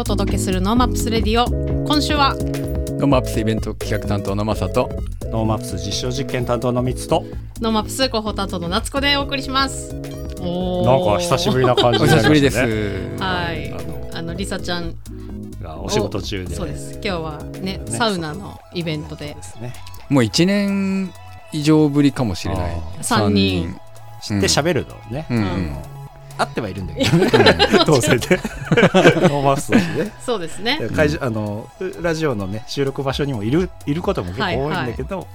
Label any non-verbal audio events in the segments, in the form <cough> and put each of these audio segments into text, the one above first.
からお届けする NoMaps Radio。今週はノーマップスイベント企画担当のマサと NoMaps 実証実験担当のミツと NoMaps 広報担当の夏子でお送りします。なんか久しぶりな感じね。久しぶりです。はい。あのあのリサちゃんがお仕事中で。そうです。今日はねねサウナのイベントで。ですね。もう1年以上ぶりかもしれない。あ三人。知って喋るのね、うん。ううんん会ってはいるんだけど。ねどうせで NoMaps だしね。そうですね。会場あのラジオのね収録場所にもいるいることも結構多いんだけど、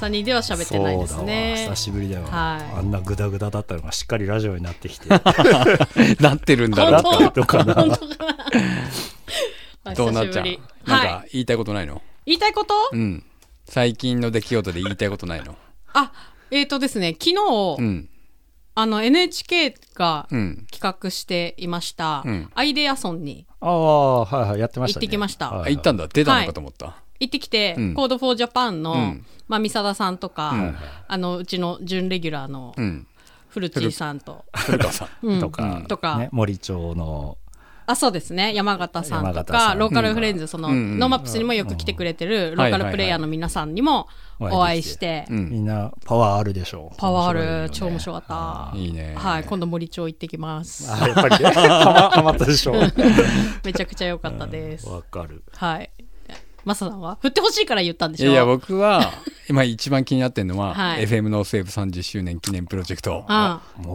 3人では喋ってないですね。久しぶりだよ、はい。あんなグダグダだったのがしっかりラジオになってきて。<laughs> なってるんだなってるのかな。<laughs> どうなっちゃう？なんはい。か言いたいことないの？言いたいこと？うん。最近の出来事で言いたいことないの？あえーとですね昨日、うんあの NHK がうん。企画していました、うん。アイデアソンに。ああはいはいやってましたね。行ってきました。はいあ行ったんだ。出たのかと思った。行ってきて、うん。 Code for Japan の、うん。まあ、ミサダさんとか、うん。あのうちの準レギュラーのうん。フルチーさんと、古川さんうん。とか,、うん。とか。ね、森町の。あそうですね。山形さんとかローカルフレンズ、その、うん。 NoMaps にもよく来てくれてるん。ローカルプレイヤーの皆さんにもお会いして、うん。みんなパワーあるでしょう。パワーある、ね。超面白かった。い。いね。はい。今度森町行ってきます。あやっぱりね。ハマ <laughs> ハマったでしょわ <laughs> めちゃくちゃ良かったです、かる。はい。マサさんは振ってほしいから言ったんでしょ？いやいや僕は今一番気になってるのは、はい。FM ノースウェーブ30周年記念プロジェクト。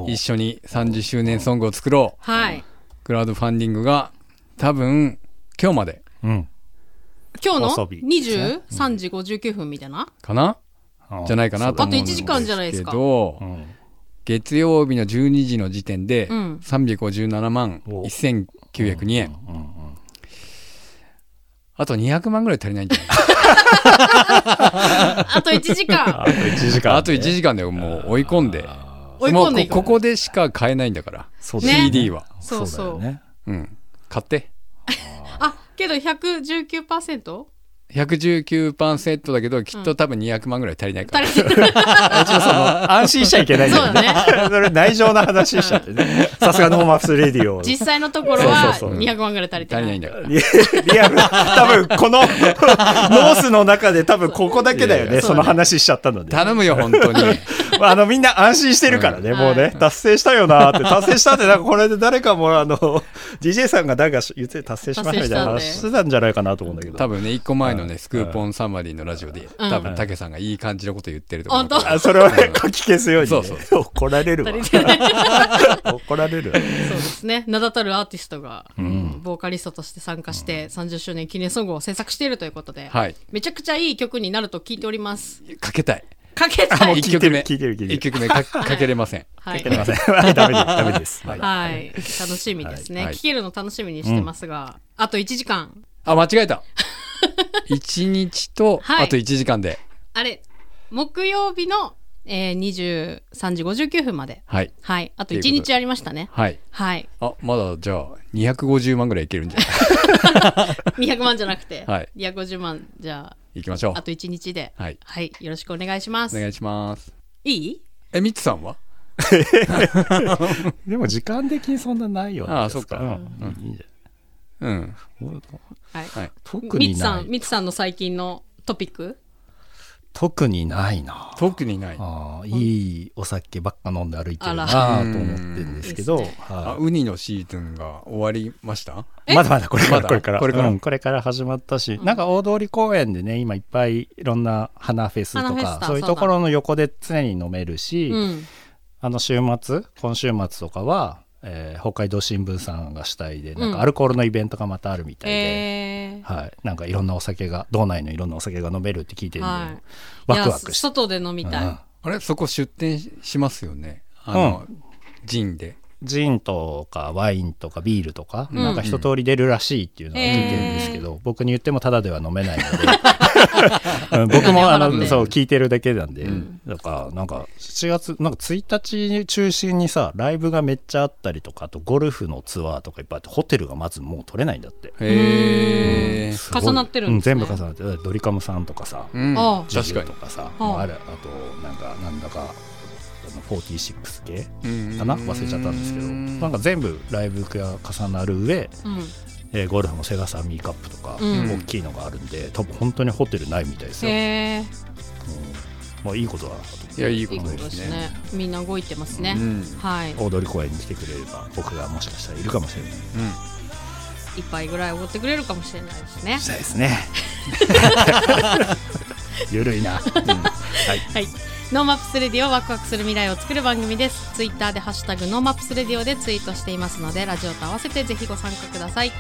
う。一緒に30周年ソングを作ろう。はい。クラウドファンディングが多分今日まで。うん今日の細日ですね。23時59分みたいな、かな？じゃないかなとあと思うんです1時間じゃないですか。けどうん月曜日の12時の時点でうん。357万お。1902円。うんうんあと200万ぐらい足りないんじゃない？<laughs> あと1時間。<laughs> あと1時間あと1時間でもう追い込んで。追い込んでいく。もうこここでしか買えないんだから。そうだね。CD は。そうそう。だよね。うん。買って。あけど 119%? 119%だけどきっと多分200万ぐらい足りないから。足りてる <laughs> 安心しちゃいけないんだよね。それ内情な話しちゃってね。<laughs> さすがノーマップスレディオ実際のところはそうそうそう。200万ぐらい足りて足ない。りないんだからリリアル。多分このノースの中で多分ここだけだよいやいね。その話しちゃったので。頼むよ本当に。<laughs> まあ、あのみんな安心してるからね、うん。もうね、はい達成したよなって達成したってなんかこれで誰かもあの DJ さんが誰か言って達成しましたみたいな話してたんじゃないかなと思うんだけど。多分ね一個前のうん。ねスクープオンサマリーのラジオでうん。多分たけさんがいい感じのこと言ってると思う本当？あそれをね書き消すように、ね、そうそう。<laughs> 怒られるわ。怒られる。そうですね。名だたるアーティストが、ボーカリストとして参加して30周年記念ソングを制作しているということで、はい。めちゃくちゃいい曲になると聞いております。かけたい。かけたい。一曲目。聞いてる聞いてる。一曲目か <laughs> かけれません。はい。すいません。<laughs> はいダメです。ダメです、はい。はい、楽しみですね、はい。聞けるの楽しみにしてますが、あと1時間。あ間違えた <laughs> 1日とはい。あと1時間で。あれ木曜日の、えー、23時59分まで。はい。はい。あと1ということで。日ありましたね。はい。はい。あまだじゃあ250万ぐらいいけるんじゃない？<laughs> 200万じゃなくて、はい。250万じゃあいきましょう。あと1日で。ははい。よろしくお願いします。お願いします。いい？えミッツさんは？<laughs> でも時間的にそんなないよねああそっか。うん。いいんじゃうんはい。はい。特みつさになんいみつさんの最近のトピック？特にないな。特にない。ああいいお酒ばっか飲んで歩いてるなあとら思ってるんですけど、うん。い。ウニのシーズンが終わりました？いまだまだこれからこれから。これから。うんこれから始まったし、なんか大通公園でね今いっぱいいろんな花フェスとかそういうところの横で常に飲めるし、うん。あの週末今週末とかは、えー北海道新聞さんが主体でなん。うんかアルコールのイベントがまたあるみたいで、えー。はい、なんかいろんなお酒が道内のいろんなお酒が飲めるって聞いてるんで、はい。ワクワいやクして。外で飲みたい、うん。あれそこ出店しますよね。あの、ジンで。ジンとかワインとかビールとか、うん。なんか一通り出るらしいっていうのは聞いてるんですけど、僕に言ってもタダでは飲めないのでうん <laughs> <laughs> 僕もあのそう聞いてるだけなんで、うん。だからなんか7月なんか1日中心にさライブがめっちゃあったりとかあとゴルフのツアーとかいっぱいあってホテルがまずもう取れないんだって。へえすごい重なってるんですね。うん、全部重なってる。ドリカムさんとかさ、うん。ジ確かにュとかさ、ああ。あれあとなんかなんだかあの46系うんかな？忘れちゃったんですけど。なんか全部ライブが重なる上うんえーゴルフのセガサミーカップとか、うん。大きいのがあるんで多分本当にホテルないみたいですよ、へえまあいいことだなと。いやいいここととですね。ね。みんな動いてますね、うん。はい。大通公園に来てくれれば僕がもしかしたらいるかもしれない。一杯ぐらいおごってくれるかもしれないですね。したいですね。<laughs> <laughs> ゆるいな、うん。はい。はい。ノーマップスレディオワクワクする未来を作る番組です。ツイッターでハッシュタグノーマップスレディオでツイートしていますので、ラジオと合わせてぜひご参加ください。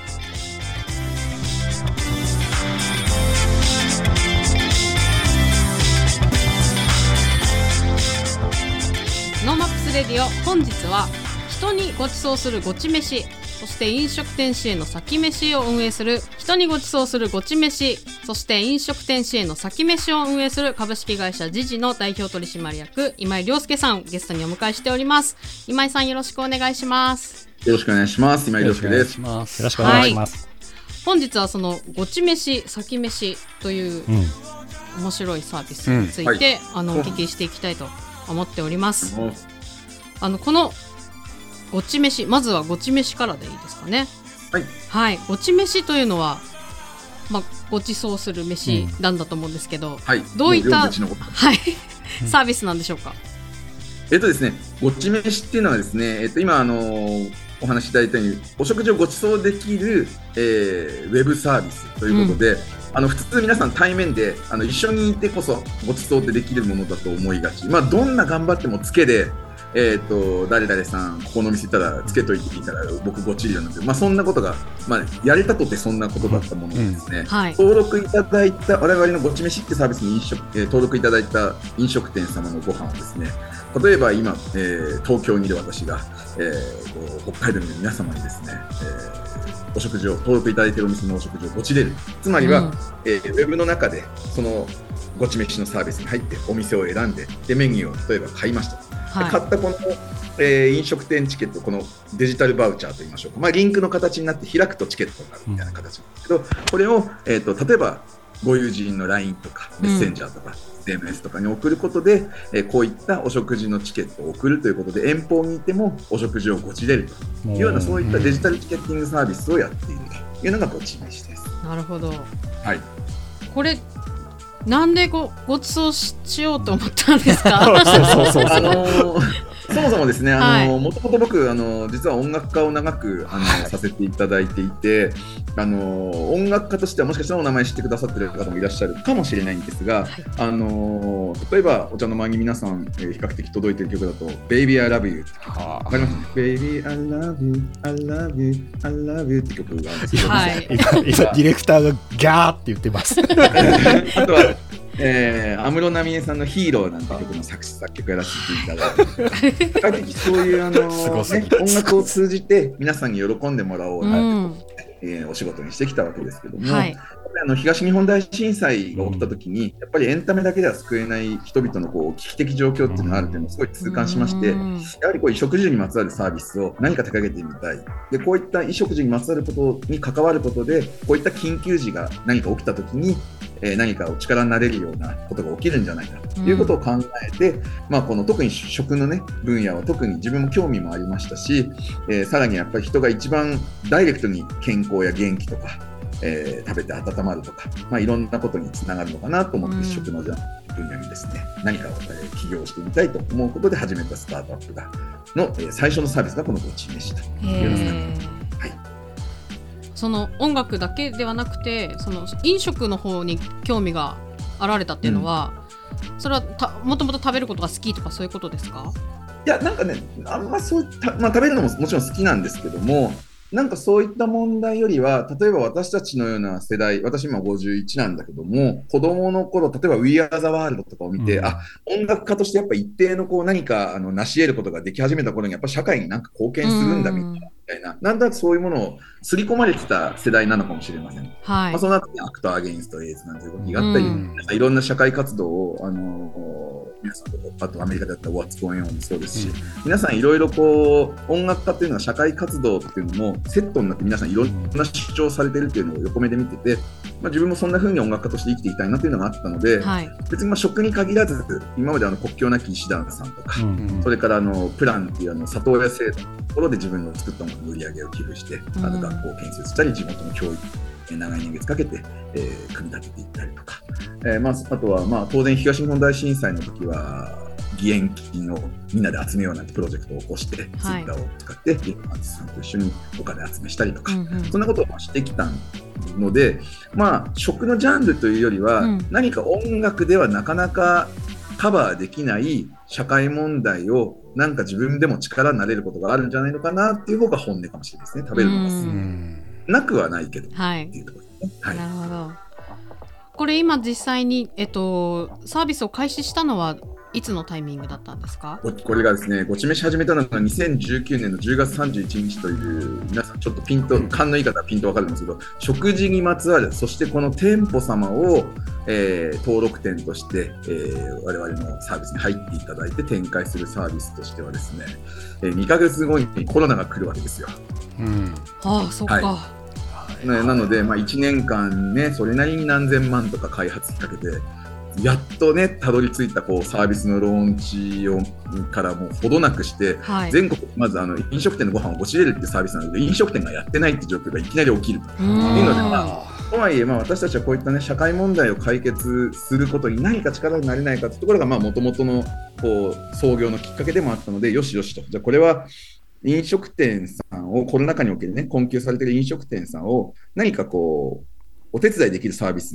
ノーマップスレディオ本日は人にご馳走するごち飯そして飲食店支援の先飯を運営する人にご馳走するごち飯。そして飲食店支援の先飯を運営する株式会社ジジの代表取締役今井亮介さんゲストにお迎えしております。今井さんよろしくお願いします。よろしくお願いします。今井亮介です。よろしくお願いします、本日はそのごち飯先飯といううん。面白いサービスについて、あのお聞きしていきたいと思っております。もうあのこのごち飯。まずはごち飯からでいいですかね。はい。はい。ごち飯というのはまあご馳走する飯なんだと思うんですけど、はい。どういったはい。<laughs> サービスなんでしょうか。えっとですね、ごち飯っていうのはですね、えっと、今、あのーお話しいただいたように、お食事をご馳走できる、えーウェブサービスということで、あの普通皆さん対面であの一緒にいてこそご馳走ってできるものだと思いがち。まあ、どんな頑張ってもつけで、えっ、と、誰々さん、ここの店行ったらつけといていたら僕ごちるようになって、まあ、そんなことが、まあ、やれたとってそんなことだったものがですね、はい。登録いただいた我々のごち飯ってサービスに飲食、えー登録いただいた飲食店様のご飯をですね例えば今、えー東京にいる私が、えーこう北海道にいる皆様にですね、えーお食事を登録いただいているお店のお食事をごちれる。つまりは、うん。えーウェブの中でそのごち飯のサービスに入ってお店を選んででメニューを例えば買いましたはい。買ったこの、えー飲食店チケット、このデジタルバウチャーといいましょうか、まあ、リンクの形になって開くとチケットになるみたいな形なんですけど、これを、えー、と例えばご友人の LINE とかメッセンジャーとか、SMS とかに送ることで、えーこういったお食事のチケットを送るということで、遠方にいてもお食事をごちれるというような、そういったデジタルチケッティングサービスをやっているというのがごち飯です。なるほど。はい。これなんでごご馳走ししようと思ったんですか？<laughs> そうそうそう。あのーそもそもですね、あのはもともと僕、あの実は音楽家を長くあの、させていただいていて、あの音楽家としてはもしかしたらお名前知ってくださってる方もいらっしゃるかもしれないんですが、あの例えばお茶の間に皆さん、えー比較的届いてる曲だと、Baby I Love You はわかります ?Baby I Love You, I Love You, I Love You って曲があるんですけど、はい。今今ディレクターがギャーって言ってます。あとは、えー、安室奈美恵さんのヒーローなんて曲の作詞作曲やらせていただいて、比較的そういうあの、<laughs> ね、音楽を通じて皆さんに喜んでもらおううなって、ん。えーお仕事にしてきたわけですけども、はい。あの東日本大震災が起きた時に、やっぱりエンタメだけでは救えない人々のこう危機的状況っていうのがあるっていうのをすごい痛感しまして、うん。やはりこう衣食住にまつわるサービスを何か手掛けてみたい。で、こういった衣食住にまつわることに関わることで、こういった緊急時が何か起きたときに、えー何かお力になれるようなことが起きるんじゃないかということを考えて、まあ、この特に食のね、分野は特に自分も興味もありましたし、えーさらにやっぱり人が一番ダイレクトに健康や元気とか、えー食べて温まるとか、まあ、いろんなことにつながるのかなと思って、うん。食のじゃ分野にですね、何かを、えー起業してみたいと思うことで始めたスタートアップがの、えー最初のサービスがこのごち飯というのが、へー。はいその音楽だけではなくてその飲食の方に興味があられたっていうのは、それはたもともと食べることが好きとかそういうことですか？いや、なんかね、あんまそうた、まあ、食べるのももちろん好きなんですけども、なんかそういった問題よりは、例えば私たちのような世代、私今51なんだけども、子供の頃、例えば We Are the World とかを見て、うん。あ、音楽家としてやっぱ一定のこう何かあの成し得ることができ始めた頃に、やっぱ社会になんか貢献するんだみうんたいな、なんとなくそういうものを刷り込まれてた世代なのかもしれません。はい、まあ、その後にアクター・アゲインスト・エイズなんていう動きがあったり、うん。いろんな社会活動を、あの皆さんとあとアメリカだったら What's Going On もそうですし、皆さんいろいろこう音楽家っていうのは社会活動っていうのもセットになって皆さんいろんな主張されてるっていうのを横目で見てて、まあ、自分もそんな風に音楽家として生きていきたいなというのがあったので、はい。別にまあ食に限らず今まであの国境なき医師団さんとか、うんそれからあのプランっていうあの里親制度のところで自分の作ったものの売り上げを寄付して、あの学校を建設したり地元の教育えー長い年月かけて、えー組み立てていったりとか、えーまあ、あとは、まあ、当然東日本大震災の時は義援金をみんなで集めようなんてプロジェクトを起こして、ツイッターを使ってゲームアーティストさんと一緒にお金集めしたりとか、うんうん。そんなことをしてきたので、まあ、食のジャンルというよりは、うん。何か音楽ではなかなかカバーできない社会問題をなんか自分でも力になれることがあるんじゃないのかなっていう方が本音かもしれないですね。食べるのがなくはないけどっはいて。いうところですね。はいなるほど。これ今実際に、えっと、サービスを開始したのはいつのタイミングだったんですか？ここれがですね、ごち飯始めたのが2019年の10月31日という、皆さんちょっとピンと、勘のいい方はピンとわかるんですけど、食事にまつわる、そしてこの店舗様を、えー登録店として、えー我々のサービスに入っていただいて展開するサービスとしてはですね、え2ヶ月後にコロナが来るわけですよ。うんああ、そっか。はねなので、まあ、1年間ね、それなりに何千万とか開発費かけて、やっとね、たどり着いたこうサービスのローンチをからもうほどなくして、はい。全国まずあの飲食店のご飯をごちれるっていうサービスなので飲食店がやってないって状況がいきなり起きると。ういうんのでまあとはいえ、まあ、私たちはこういった、ね、社会問題を解決することに何か力になれないかというところがもともとのこう創業のきっかけでもあったのでよしよしとじゃあこれは飲食店さんをコロナ禍における、ね、困窮されている飲食店さんを何かこうお手伝いできるサービス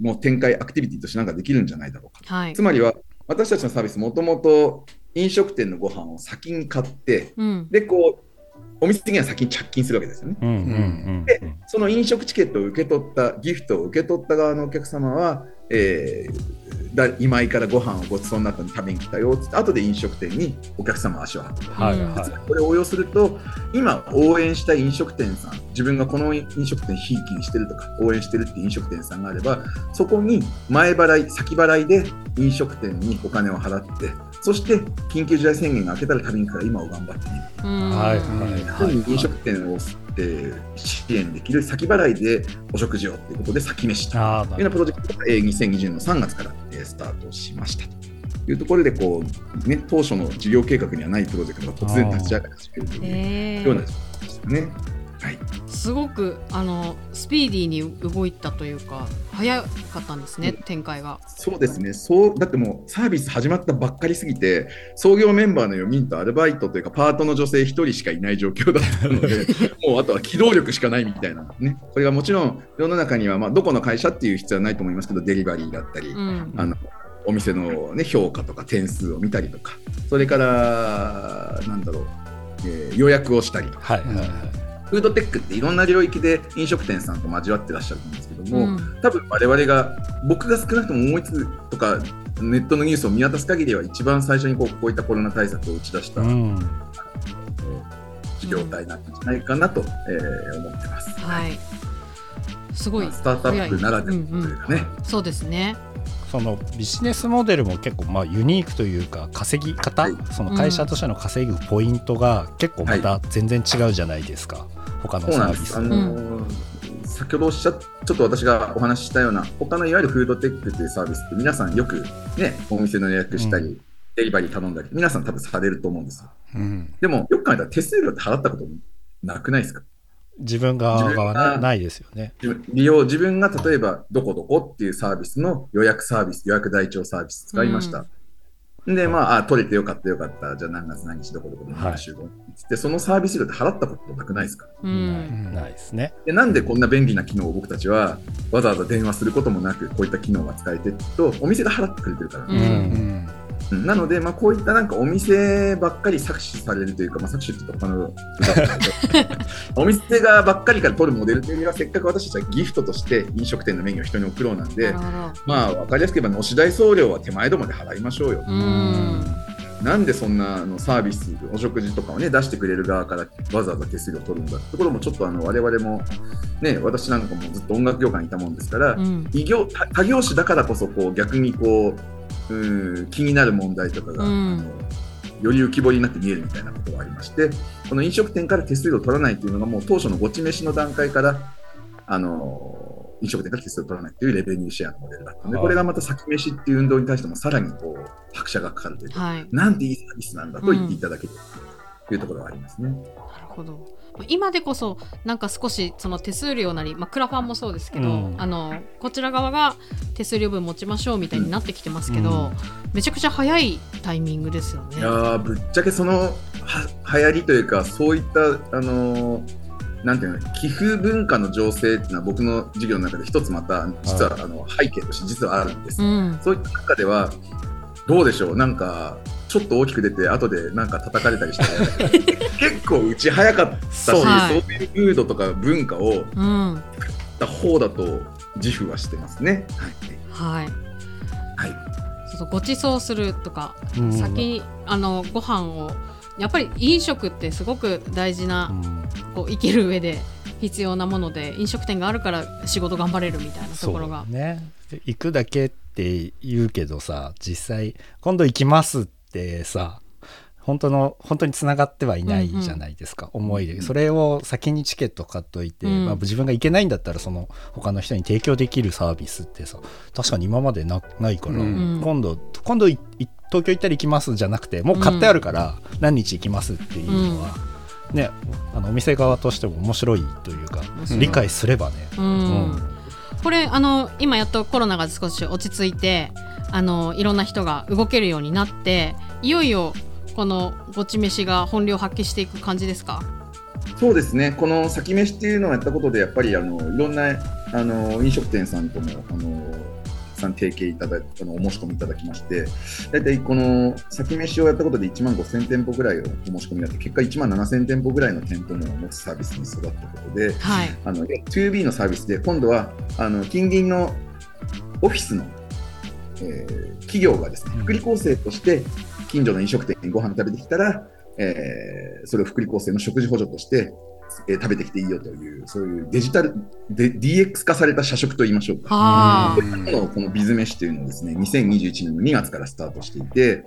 も展開アクティビティとしてなんかできるんじゃないだろうか。はいつ。まりは私たちのサービスもともと飲食店のご飯を先に買ってうん。でこうお店には先に着金するわけですよね。うんうんうんでその飲食チケットを受け取ったギフトを受け取った側のお客様は、えーだ今井からご飯をごちそうになったので食べに来たよって後で飲食店にお客様足を運ぶ。うんはいはいこれを応用すると今応援したい飲食店さん自分がこの飲食店ひいきにしてるとか応援してるって飲食店さんがあればそこに前払い先払いで飲食店にお金を払ってそして緊急事態宣言が明けたら食べに行くから今を頑張ってね。うんはいはい。飲食店を、えー支援できる先払いでお食事をということで先飯というようなプロジェクトがえー2020年の3月からえースタートしましたと。いうところでこう、ね、当初の事業計画にはないプロジェクトが突然立ち上がり始めるというえような状況でしたね。はい、すごくあのスピーディーに動いたというか早かったんですね、うん。展開が。そうですね。そうだってもうサービス始まったばっかりすぎて創業メンバーの4人とアルバイトというかパートの女性1人しかいない状況だったので <laughs> もうあとは機動力しかないみたいなね。これがもちろん世の中には、まあ、どこの会社っていう必要はないと思いますけどデリバリーだったり、うん。あのお店の、ね、評価とか点数を見たりとかそれからなんだろう、えー予約をしたりとか。はいはいはいフードテックっていろんな領域で飲食店さんと交わってらっしゃるんですけども、うん多分我々が僕が少なくとも思いつくとかネットのニュースを見渡す限りは一番最初にこうこういったコロナ対策を打ち出したうん事業体なんじゃないかなと、えー思ってます。はい。すごいまあスタートアップならではというかね、そうですね。そのビジネスモデルも結構まあユニークというか稼ぎ方、はいその会社としての稼ぐポイントが結構また全然違うじゃないですか、他のそうサービス。なんです。あの先ほどおっしゃっちょっと私がお話ししたような他のいわゆるフードテックというサービスって皆さんよくねお店の予約したり、うデリバリー頼んだり皆さん多分されると思うんですよ。うん。でもよく考えたら手数料って払ったことなくないですか？自分側がないですよね。利用自分が例えばどこどこっていうサービスの予約サービス予約台帳サービス使いました、でまああ取れてよかったよかった。じゃあ何月何日どこどこではい。何集合でそのサービス料って払ったことなくないですか？うん。ないですね。でなんでこんな便利な機能を僕たちはわざわざ電話することもなくこういった機能が使えてるとお店が払ってくれてるから、ううんん。うんなので、まあ、こういったなんかお店ばっかり搾取されるというか、まあ、搾取って言ったの <laughs> お店がばっかりから取るモデルというよりはせっかく私たちはギフトとして飲食店のメニューを人に送ろうなんで。まあ分かりやすく言えば、のし代送料は手前どもで払いましょうよ。うん。なんでそんなあのサービス、お食事とかをね、出してくれる側からわざわざ手数料を取るんだってところも、ちょっとあの我々も、ね、私なんかもずっと音楽業界にいたもんですから、うん。異業他他業種だからこそこう逆にこううん気になる問題とかが、うんあのより浮き彫りになって見えるみたいなことがありましてこの飲食店から手数料を取らないというのがもう当初のごち飯の段階からあの飲食店が手数を取らないというレベニューシェアのモデルだったので、はいこれがまた先飯っていう運動に対してもさらにこう拍車がかかるというか、はい。なんていいサービスなんだと言っていただけるというところがありますね。なるほど。今でこそなんか少しその手数料なり、まあ、クラファンもそうですけど、うん。あのこちら側が手数料分持ちましょうみたいになってきてますけど、うん。めちゃくちゃ早いタイミングですよね。いやーぶっちゃけそのは流行りというかそういったあのーなんていうの寄付文化の情勢っていうのは僕の授業の中で一つまた実はあの背景として実はあるんです。うん、そういった中ではどうでしょう？なんかちょっっと大きく出て後でなんか叩かれたりして。<laughs> 結構うち早かったしそうはい。そうムードとか文化をうん、った方だと自負はしてますね。はい。はい、はいそうそうご馳走するとか、うん。先にあのご飯をやっぱり飲食ってすごく大事な、うん。こう生きる上で必要なもので飲食店があるから仕事頑張れるみたいなところが。ね。で行くだけって言うけどさ実際今度行きますってさ本当の本当につながってはいないじゃないですか、思いで。それを先にチケット買っといて、うん。まあ、自分が行けないんだったらその他の人に提供できるサービスってさ確かに今までなないから、うん。今度今度東京行ったら行きますじゃなくてもう買ってあるから何日行きますっていうのは、ねあのお店側としても面白いというか、うん理解すればね、うん。うん。これあの今やっとコロナが少し落ち着いてあのいろんな人が動けるようになっていよいよこのごち飯が本領発揮していく感じですか？そうですね、この先飯っていうのをやったことで、やっぱりあのいろんなあの飲食店さんともあのさん提携いただあのお申し込みいただきまして、大体この先飯をやったことで1万5000店舗ぐらいをお申し込みがあって、結果1万7000店舗ぐらいの店舗も持つサービスに育ったことで、はい。あの 2B のサービスで、今度はあの近隣のオフィスの、えー企業がですね、うん。福利厚生として近所の飲食店にご飯食べてきたら、えーそれを福利厚生の食事補助として、えー食べてきていいよという、そういうデジタル、で DX 化された社食といいましょうか。はこのをこのビズ飯というのをですね、2021年の2月からスタートしていて、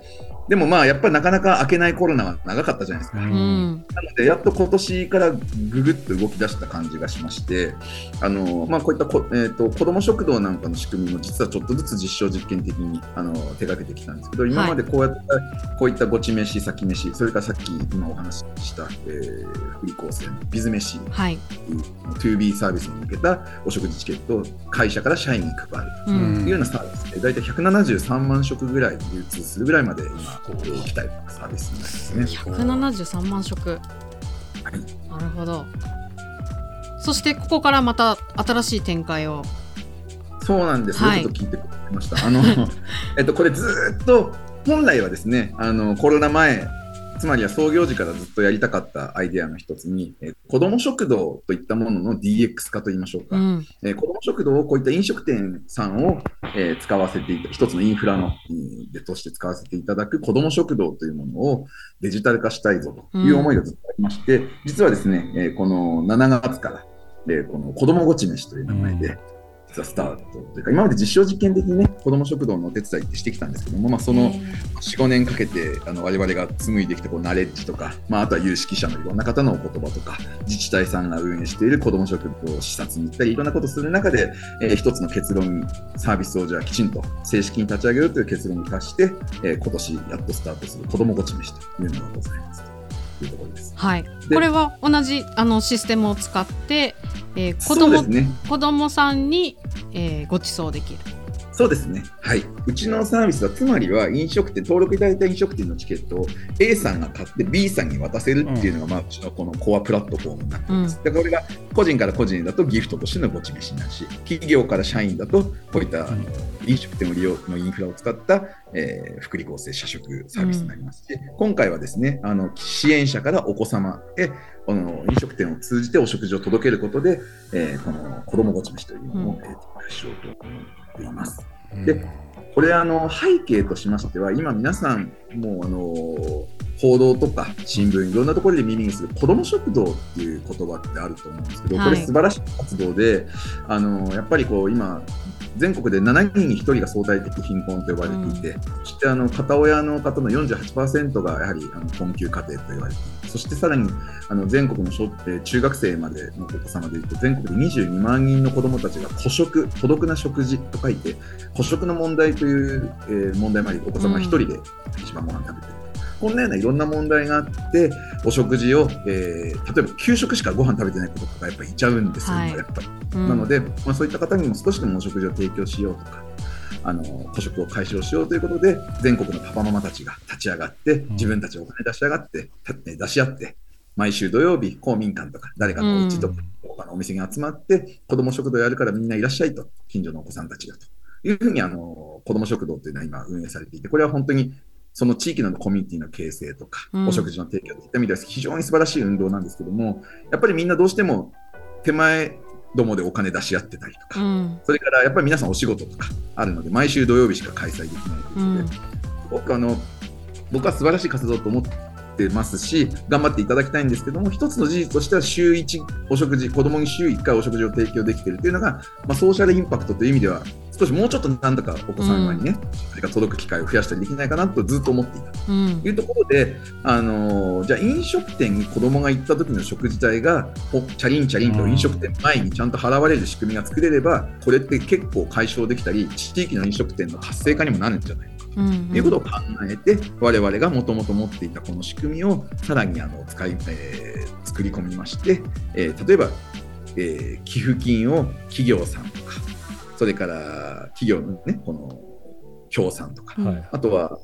でもまあやっぱりなかなか開けないコロナは長かったじゃないですか。あうんなので、やっと今年からぐぐっと動き出した感じがしまして、あのまあ、こういったこ、えー、と子ども食堂なんかの仕組みも実はちょっとずつ実証実験的にあの手掛けてきたんですけど、今までこうやった、こういったごち飯、先飯、それからさっき今お話しした、えー、福利厚生のビズ飯。はい、2B サービスに向けたお食事チケットを会社から社員に配る。とううん。んいうようなサービスで、大体173万食ぐらい流通するぐらいまで今、えー、来たサービスになりますね。173万食。はい。なるほど。そしてここからまた新しい展開を。そうなんです、はい。よく聞いてくれました。あの <laughs> えっと、これずーっと本来はですねあのコロナ前つまりは創業時からずっとやりたかったアイデアの一つに、え子ども食堂といったものの DX 化といいましょうか、うん。えー子ども食堂をこういった飲食店さんを、えー使わせていた一つのインフラの、うんでとして使わせていただく子ども食堂というものをデジタル化したいぞという思いがずっとありまして、実はですね、えーこの7月から、えーこの子どもごち飯という名前で、うん実はスタートというか、今まで実証実験的にね、子ども食堂のお手伝いってしてきたんですけども、まあ、その4、5年かけて、あの我々が紡いできたこうナレッジとか、まあ、あとは有識者のいろんな方のお言葉とか、自治体さんが運営している子ども食堂を視察に行ったり、いろんなことをする中で、えー一つの結論、サービスをじゃあきちんと正式に立ち上げるという結論に達して、えー今年やっとスタートする子どもごち飯というのがございますというところです。はいでこれは同じあのシステムを使って、えー子供ね。子供さんに、えーご馳走できるそうですね。はい。うちのサービスは、つまりは飲食店、登録いただいた飲食店のチケットを A さんが買って B さんに渡せるっていうのが、まあ、うちのこのコアプラットフォームになっています。で、これが個人から個人だとギフトとしてのごち飯になるし、企業から社員だと、こういった、あの飲食店を利用のインフラを使った、えー福利厚生社食サービスになりますし、今回はですね、あの支援者からお子様へあの飲食店を通じてお食事を届けることで、えーこの子どもごち飯というのを、うんえー展開しようと思っています。でこれあの背景としましては今皆さんもうあの報道とか新聞いろんなところで耳にする子ども食堂っていう言葉ってあると思うんですけど、はい。これ素晴らしい活動であのやっぱりこう今全国で7人に1人が相対的貧困と呼ばれていて、うん、そしてあの片親の方の48%がやはりあの困窮家庭と言われているそしてさらにあの全国の小中学生までのお子様でいうと全国で22万人の子どもたちが孤食孤独な食事と書いて孤食の問題という、えー、問題もありお子様1人で一番ご飯食べている。こんなようないろんな問題があってお食事を、えー、例えば給食しかご飯食べてない子とかがやっぱりいちゃうんですよ、はい、やっぱり。うん、なので、まあ、そういった方にも少しでもお食事を提供しようとか。あの孤食を解消しようということで全国のパパママたちが立ち上がって自分たちお金出し上がって、出し合って毎週土曜日公民館とか誰かのお家とか他のお店に集まって、子ども食堂やるからみんないらっしゃいと近所のお子さんたちがというふうにあの子ども食堂というのは今運営されていてこれは本当にその地域のコミュニティの形成とか、お食事の提供といった意味では非常に素晴らしい運動なんですけども、やっぱりみんなどうしても手前どもでお金出し合ってたりとか、うん、それからやっぱり皆さんお仕事とかあるので、毎週土曜日しか開催できないということで、僕あの僕は素晴らしい活動と思ってますし、頑張っていただきたいんですけども、一つの事実としては週1お食事、子供に週1回お食事を提供できているというのが、まあ、ソーシャルインパクトという意味では、少しもうちょっとなんとかお子様にね、それが届く機会を増やしたりできないかなとずっと思っていた。というところで、あのじゃあ飲食店に子供が行った時の食事代がチャリンチャリンと飲食店前にちゃんと払われる仕組みが作れればこれって結構解消できたり地域の飲食店の活性化にもなるんじゃないか。ということを考えて、我々がもともと持っていたこの仕組みをさらにあの使い、えー、作り込みまして、えー、例えば、えー、寄付金を企業さんそれから企業のねこの協賛とか、はい、あとは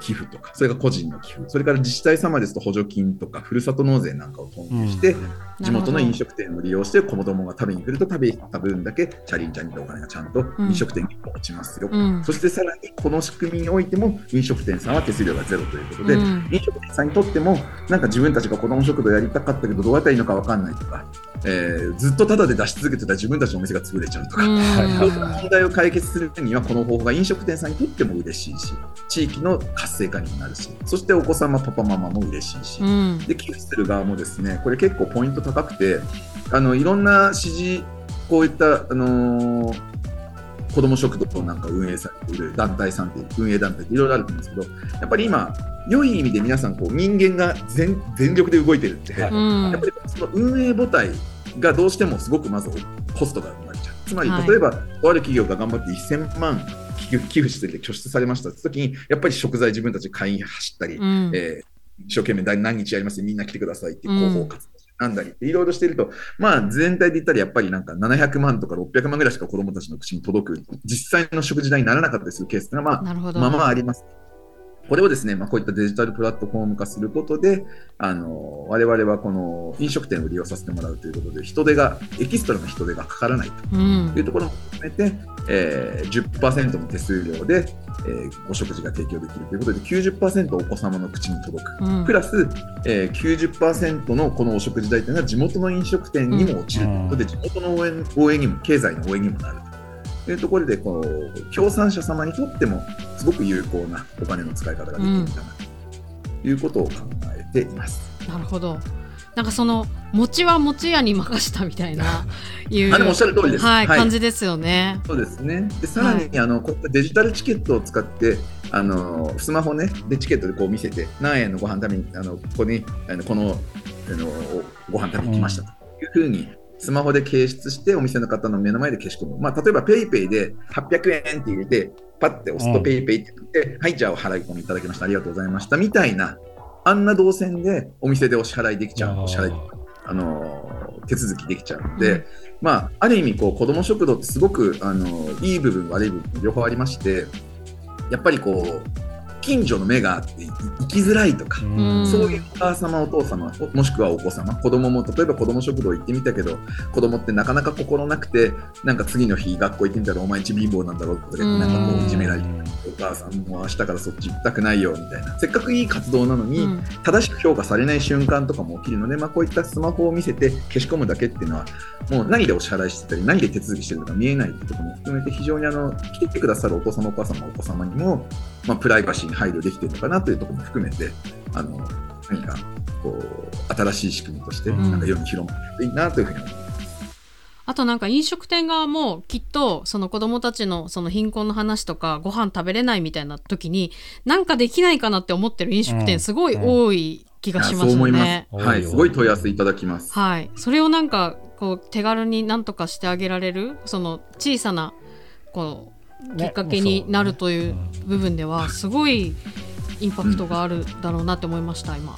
寄付とか、それが個人の寄付、それから自治体様ですと補助金とか、ふるさと納税なんかを投入して、うん、地元の飲食店を利用して、子供が食べに来ると食べた分だけ、チャリンチャリンとお金がちゃんと飲食店に落ちますよ、うん、そしてさらにこの仕組みにおいても、飲食店さんは手数料がゼロということで、うん、飲食店さんにとっても、なんか自分たちが子供食堂やりたかったけど、どうやったらいいのか分かんないとか、えー、ずっとタダで出し続けてた自分たちのお店が潰れちゃうとか、そういった問題を解決するには、この方法が飲食店さんにとっても嬉しいし、地域の活性化にもなるし、そしてお子様、パパ、ママも嬉しいし、うん、で寄付する側もですね、これ結構ポイント高くて、あのいろんな支持、こういった、あのー、子ども食堂なんか運営されている団体さんって運営団体っていろいろあると思うんですけど、やっぱり今、良い意味で皆さんこう人間が全全力で動いてるって、うん、やっぱりその運営母体がどうしてもすごくまずコストが生まれちゃう。つまり、例えば、とある企業が頑張って1000万寄付して拠出されましたって時に、やっぱり食材自分たち買い走ったり、うん、えー、一生懸命何日やりますみんな来てくださいって広報活動なんだりいろいろしてると、まあ全体で言ったらやっぱりなんか700万とか600万ぐらいしか子供たちの口に届く、実際の食事代にならなかったりするケースがまあ、まあまああります。これをですね、まあ、こういったデジタルプラットフォーム化することで、あの、我々はこの飲食店を利用させてもらうということで、人手が、エキストラの人手がかからないというところも含めて、うん、えー、10%の手数料で、えー、お食事が提供できるということで、90%お子様の口に届く。うん、プラス、えー、90%のこのお食事代というのは地元の飲食店にも落ちるということで、地元の応援応援にも、経済の応援にもなる。というところでこう協賛者様にとってもすごく有効なお金の使い方ができるんだなということを考えています。うん、なるほどなんかその餅は餅屋に任したみたいな <laughs> いうあでもおっしゃる通りです、はい、はい、感じですよね。そうですね。でさらに、はい、あのこういったデジタルチケットを使ってあのスマホねでチケットでこう見せて何円のご飯食べにあのここにあのこのあのご飯食べに来ましたというふうにスマホで掲出してお店の方の目の前で消し込む。まあ、例えば PayPay で800円って入れて、パッて押すと PayPay って言って、うん、はい、じゃあお払い込みいただきました。ありがとうございました。みたいな、あんな動線でお店でお支払いできちゃう。お支払い、あの手続きできちゃうので、うん、まあ、ある意味こう、子ども食堂ってすごく、あのいい部分、悪い部分、両方ありまして、やっぱりこう、近所の目があって行きづらいとか、そういうお母様お父様もしくはお子様子供も例えば子供食堂行ってみたけど子供ってなかなか心なくてなんか次の日学校行ってみたらお前んち貧乏なんだろうとかなんかこういじめられてお母さんも明日からそっち行きたくないよみたいな。せっかくいい活動なのに、正しく評価されない瞬間とかも起きるので、まあ、こういったスマホを見せて消し込むだけっていうのはもう何でお支払いしてたり何で手続きしてるのか見えないってところも含めて非常にあの来てくださるお父様お母様お子様にも、まあ、プライバシーに配慮できてるのかなというところも含めて、あの何かこう新しい仕組みとして、なんか世に広まっていいなというふうに思います。あとなんか飲食店側もきっとその子供たちのその貧困の話とかご飯食べれないみたいな時になんかできないかなって思ってる飲食店すごい多い気がしますよそう思いますね。。はい、すごい問い合わせいただきます。はい、それをなんかこう手軽になんとかしてあげられるその小さなこうきっかけになるという部分ではすごいインパクトがあるだろうなって思いました今。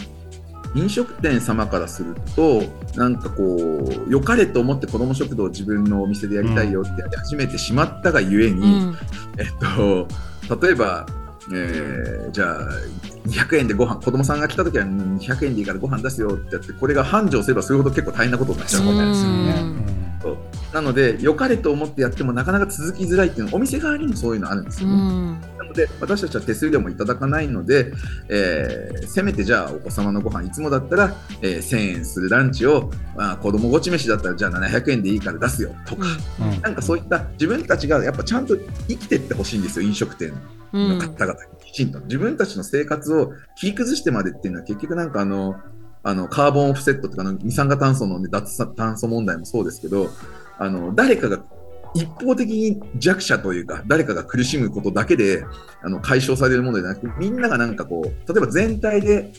飲食店様からするとなんかこう良かれと思って子ども食堂を自分のお店でやりたいよってやり始めてしまったがゆえうに、ん、えっと、例えば、えーじゃあ200円でご飯子供さんが来た時はうん200円でいいからご飯出すよってやってこれが繁盛すればそれほど結構大変なことになっちゃううんわけですよね。うんそう。なので良かれと思ってやってもなかなか続きづらいっていうのはお店側にもそういうのあるんですうよね。ん。なので私たちは手数料もいただかないので、えーせめてじゃあお子様のご飯いつもだったら、えー1000円するランチを、まあ、子供ごち飯だったらじゃあ700円でいいから出すよとか、うん。なんかそういった自分たちがやっぱちゃんと生きてってほしいんですよ飲食店うん。の方々にきちんと。自分たちの生活を切り崩してまでっていうのは結局なんかあのあのカーボンオフセットとかの二酸化炭素の、ね、脱炭素問題もそうですけどあの誰かが一方的に弱者というか誰かが苦しむことだけであの解消されるものじゃなくてみんながなんかこう例えば全体で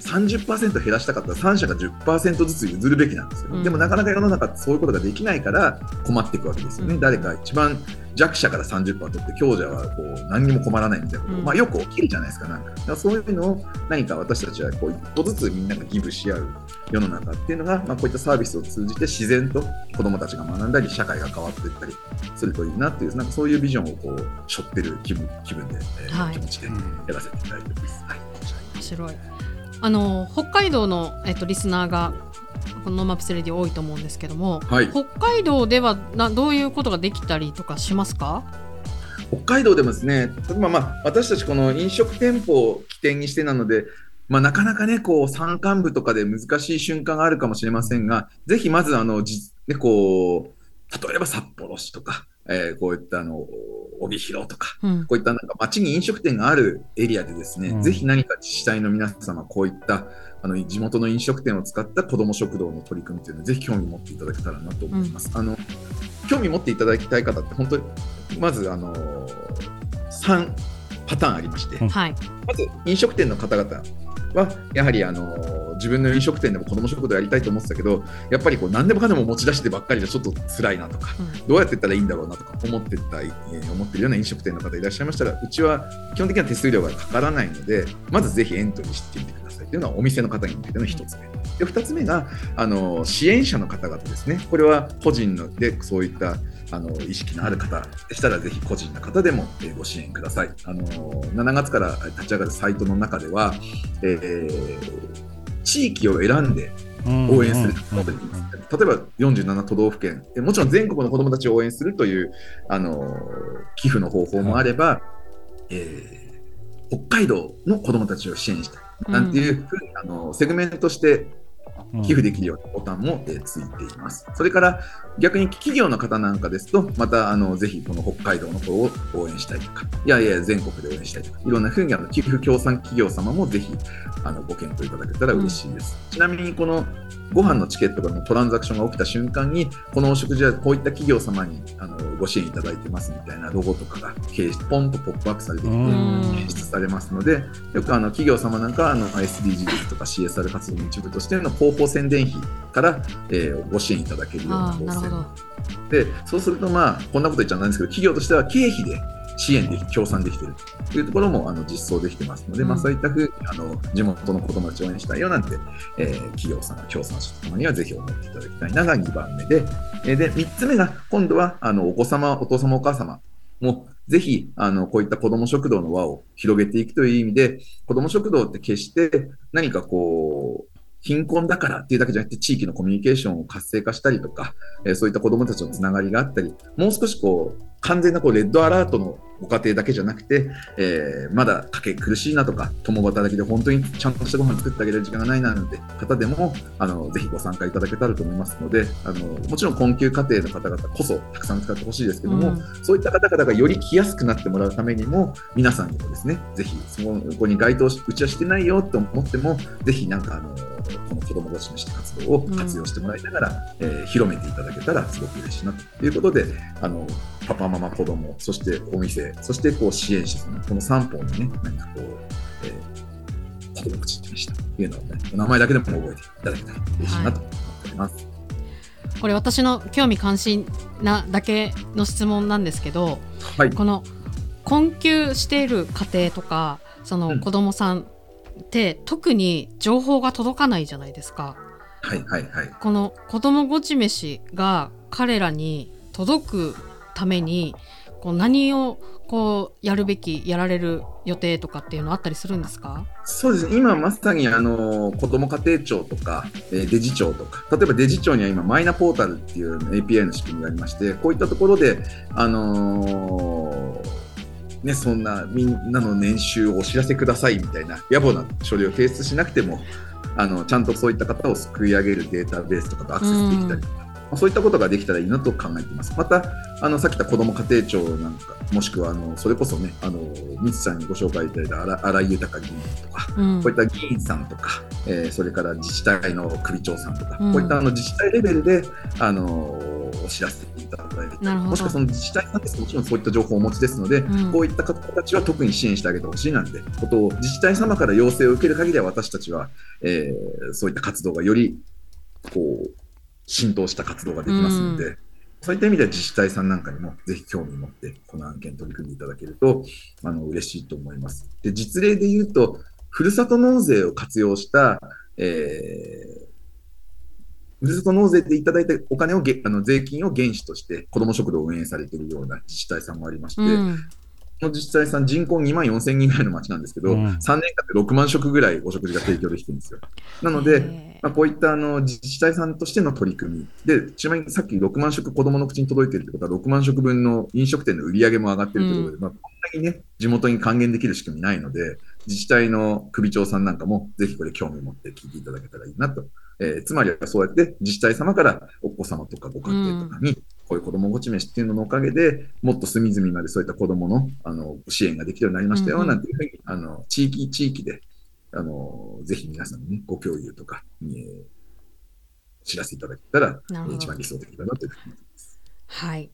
30%減らしたかったら3社が10%ずつ譲るべきなんですよ、うん。でもなかなか世の中そういうことができないから困っていくわけですよね、うん。誰か一番弱者から30%取って強者はこう何にも困らないみたいなこと、うん。まあ、よく起きるじゃないですかなんか。だからそういうのを何か私たちはこう一歩ずつみんながギブし合う世の中っていうのが、まあ、こういったサービスを通じて自然と子どもたちが学んだり社会が変わっていったりするといいなっていうなんかそういうビジョンをこう背負ってる気分気分で、えーはい。気持ちでやらせていただいてます。はい。面白い。あの北海道の、えっと、リスナーがこのノーマップスレディ多いと思うんですけども、はい。北海道ではなどういうことができたりとかしますか？北海道でもですね、例えばまあ私たちこの飲食店舗を起点にしてなので、まあ、なかなかね、こう山間部とかで難しい瞬間があるかもしれませんが、ぜひまずあの、じね、こう、例えば札幌市とか、えーこういったあの、帯広とか、うん。こういったなんか街に飲食店があるエリアでですね、うん。ぜひ何か自治体の皆様、こういったあの地元の飲食店を使った子ども食堂の取り組みというのをぜひ興味持っていただけたらなと思います。あの興味持っていただきたい方って本当にまずあの3パターンありまして、うん。はい。まず飲食店の方々はやはりあの自分の飲食店でも子ども食堂やりたいと思ってたけどやっぱりこう何でもかんでも持ち出してばっかりじゃちょっと辛いなとかうん。どうやっていったらいいんだろうなとか思ってた、えー思ってるような飲食店の方いらっしゃいましたらうちは基本的には手数料がかからないのでまずぜひエントリーしてみてくださいというのはお店の方に向けての1つ目。で2つ目があの支援者の方々ですね。これは個人のでそういったあの意識のある方でしたらぜひ個人の方でも、ご支援ください。あの7月から立ち上がるサイトの中では、えー地域を選んで応援することに例えば47都道府県、もちろん全国の子どもたちを応援するというあの寄付の方法もあれば、えー北海道の子どもたちを支援した。いなんていうふうに、あのセグメントして寄付できるようなボタンも、えついています。それから逆に企業の方なんかですと、またあのぜひこの北海道の子を応援したいとか、いやいや全国で応援したいとか、いろんなふうにあの寄付協賛企業様もぜひあのご検討いただけたら嬉しいです。ちなみにこのご飯のチケットがのトランザクションが起きた瞬間に、このお食事はこういった企業様にあのご支援いただいてますみたいなロゴとかがポンとポップアップされてきて、うん演出されますので、よくあの企業様なんかはあの SDGs とか CSR 活動の一部としての広報宣伝費から、えーご支援いただけるようなああでそうすると、まあ、こんなこと言っちゃなんですけど、企業としては経費で支援でき、協賛できている。というところもあの実装できてますので、うん。まあ、そういったふうにあの地元の子供たちを応援したいよなんて、えー企業様、協賛者様にはぜひ思っていただきたいなが2番目で、えーで3つ目が今度はあのお子様、お父様、お母様もぜひあのこういった子ども食堂の輪を広げていくという意味で、子ども食堂って決して何かこう、貧困だからっていうだけじゃなくて、地域のコミュニケーションを活性化したりとか、えそういった子どもたちのつながりがあったり、もう少しこう完全なこうレッドアラートのご家庭だけじゃなくて、えーまだ家計苦しいなとか、共働きで本当にちゃんとしたご飯作ってあげれる時間がないななんて方でも、あのぜひご参加いただけたらと思いますので、あのもちろん困窮家庭の方々こそたくさん使ってほしいですけども、うん。そういった方々がより来やすくなってもらうためにも、皆さんにもですね、ぜひそこに該当し、うちはしてないよと思っても、ぜひなんかあの、この子どもごち飯の活動を活用してもらいながら、えー広めていただけたらすごく嬉しいなということであのパパママ子どもそしてお店そしてこう支援者さんこの3本にね何かこう、えー、子どもごち飯というのをねお名前だけでも覚えていただけたら嬉しいなと思っております。これ私の興味関心なだけの質問なんですけどはい、この困窮している家庭とかその子供さんって、特に情報が届かないじゃないですか。はい、はい、はい。この子供ごち飯が彼らに届くためにこう何をこうやるべきやられる予定とかっていうのあったりするんですか？そうです。ね、今まさにあの子ども家庭庁とか、えーデジ庁とか、例えばデジ庁には今、マイナポータルっていう API の仕組みがありまして、こういったところで、あのーね、そんなみんなの年収をお知らせくださいみたいな野暮な書類を提出しなくても、あのちゃんとそういった方を救い上げるデータベースとかとアクセスできたりとか、そういったことができたらいいなと考えています。また、あのさっき言った子ども家庭庁なんか、もしくはあのそれこそね、あのみつさんにご紹介いただいた荒荒井豊議員とか、うん。こういった議員さんとか、えーそれから自治体の首長さんとか、うん。こういったあの自治体レベルで、あのお知らせていただいたり、もしくはその自治体さんです。もちろんそういった情報をお持ちですので、うん。こういった方たちは特に支援してあげてほしいなんてことを自治体様から要請を受ける限りは私たちは、えーそういった活動がよりこう浸透した活動ができますので、そういった意味では自治体さんなんかにもぜひ興味を持ってこの案件取り組んでいただけるとあの嬉しいと思います。で実例で言うとふるさと納税を活用した、えーふるさと納税でいただいたお金をげあの税金を原資として子ども食堂を運営されているような自治体さんもありまして、うんこの自治体さん人口2万4千人ぐらいの町なんですけど、うん3年間で6万食ぐらいお食事が提供できてるんですよ。なので、まあ、こういったあの自治体さんとしての取り組み。で、ちなみにさっき6万食子どもの口に届いているということは、6万食分の飲食店の売り上げも上がっているということで、まあ、こんなにね、地元に還元できる仕組みないので、自治体の首長さんなんかも、ぜひこれ興味を持って聞いていただけたらいいなと。えーつまりはそうやって自治体様からお子様とかご家庭とかに、こういう子どもごち飯っていうののおかげで、もっと隅々までそういった子どものあの支援ができるようになりましたよ、うんうん。なんていうふうに、あの地域地域で、あのぜひ皆さんに、ね、ご共有とか、えーお知らせいただけたら一番理想的だなというふうに思います。はい。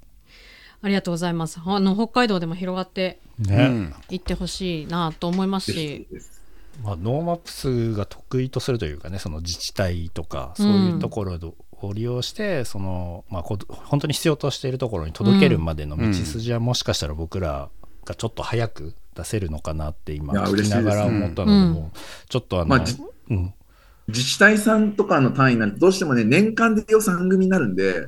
ありがとうございます。あの北海道でも広がっていってほしいなと思いますし。まあ、ノーマップスが得意とするというかねその自治体とかそういうところを利用して、そのまあ、こ本当に必要としているところに届けるまでの道筋はもしかしたら僕らがちょっと早く出せるのかなって今聞きながら嬉しいです。思ったので、うん。もうちょっとあの、まあじうん、自治体さんとかの単位になると、どうしてもね、年間で予算組になるんで、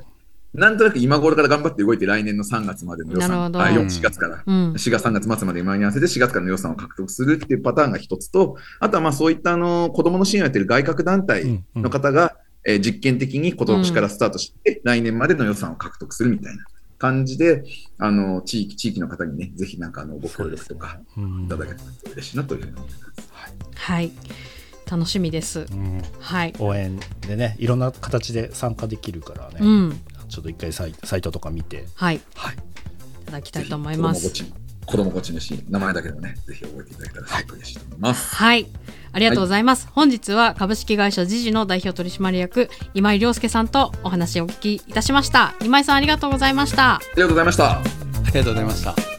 なんとなく今頃から頑張って動いて、来年の3月までの予算、あ4 4月から、うん。4月、3月末まで今に合わせて4月からの予算を獲得するっていうパターンが一つと、あとはまあそういったあの子どもの支援をやっている外郭団体の方が、えー実験的に今年からスタートして、来年までの予算を獲得するみたいな感じで、あの地域、地域の方にね、ぜひなんかあのご協力とかうん。いただけたら嬉しいなというふうに思います。はい。楽しみです。うん。はい。応援でねいろんな形で参加できるからね、うん。ちょっと一回サイサイトとか見て、はい。い。はい、ただきたいと思います。ぜひ子供ごち飯、名前だけでもね、ぜひ覚えていただけたらすごく嬉しいと思います。はい。ありがとうございます。本日は株式会社ジジの代表取締役今井亮介さんとお話をお聞きいたしました。今井さんありがとうございました。ありがとうございました。ありがとうございました。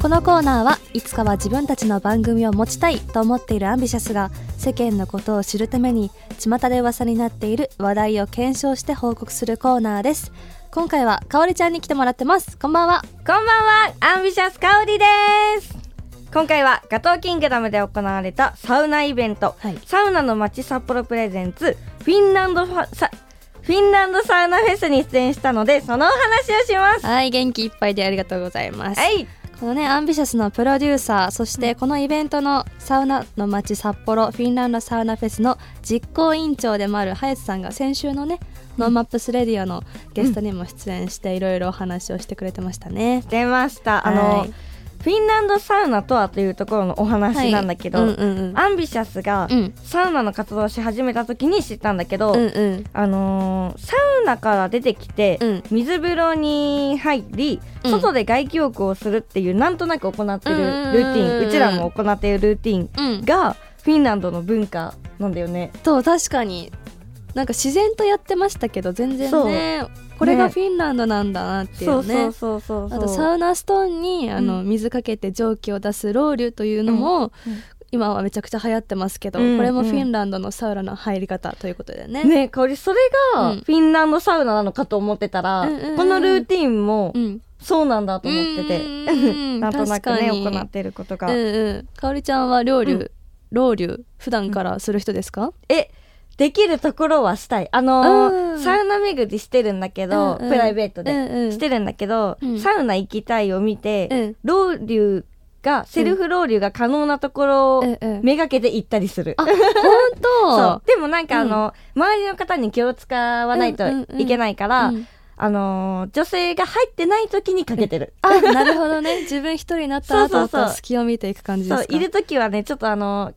このコーナーはいつかは自分たちの番組を持ちたいと思っているアンビシャスが世間のことを知るために巷で噂になっている話題を検証して報告するコーナーです。今回はかおりちゃんに来てもらってます。こんばんはこんばんは、アンビシャスかおりです。今回はガトーキングダムで行われたサウナイベント、はい。サウナの街札幌プレゼンツフィンランドファサフィンランドサウナフェスに出演したのでそのお話をします。はい元気いっぱいでありがとうございます、はい、このねアンビシャスのプロデューサーそしてこのイベントのサウナの街札幌フィンランドサウナフェスの実行委員長でもある林さんが先週のねノーマップスレディオのゲストにも出演していろいろお話をしてくれてましたね、出ました。あの、はいフィンランドサウナとはというところのお話なんだけど、はい。うんうんうん。アンビシャスがうん。サウナの活動をし始めた時に知ったんだけど、うんうん。あのーサウナから出てきて、うん。水風呂に入り、うん。外で外気浴をするっていうなんとなく行ってるルーティン、うんうんちらも行っているルーティンうん。がフィンランドの文化なんだよね。そう確かに。なんか自然とやってましたけど全然ねこれがフィンランドなんだなっていそううねあとサウナストーンにあの、う水かけて蒸気を出すロウリュというのも、うん今はめちゃくちゃ流行ってますけど、うんこれもフィンランドのサウナの入り方ということでね。ね香りそれがうん。フィンランドサウナなのかと思ってたら、うんうんうん。このルーティンもうん、そうなんだと思ってて、うん <laughs> なんとなくね行ってることが、うんうん。かおりちゃんは料理、うん。ロウリュ普段からする人ですか？えできるところはしたい。あのーうん。サウナ巡りしてるんだけど、うんうん。プライベートで、うんうん。してるんだけど、うん。サウナ行きたいを見て、うん。ロウリュがセルフロウリュが可能なところをうんうん。めがけて行ったりする、あ、本 <laughs> そ当う。でもなんかあの、周りの方に気を使わないといけないから、うん。あのー女性が入ってない時にかけてる、あ、なるほどね。自分一人になった後 <laughs> 隙を見ていく感じですか？そういる時はねちょっとあのー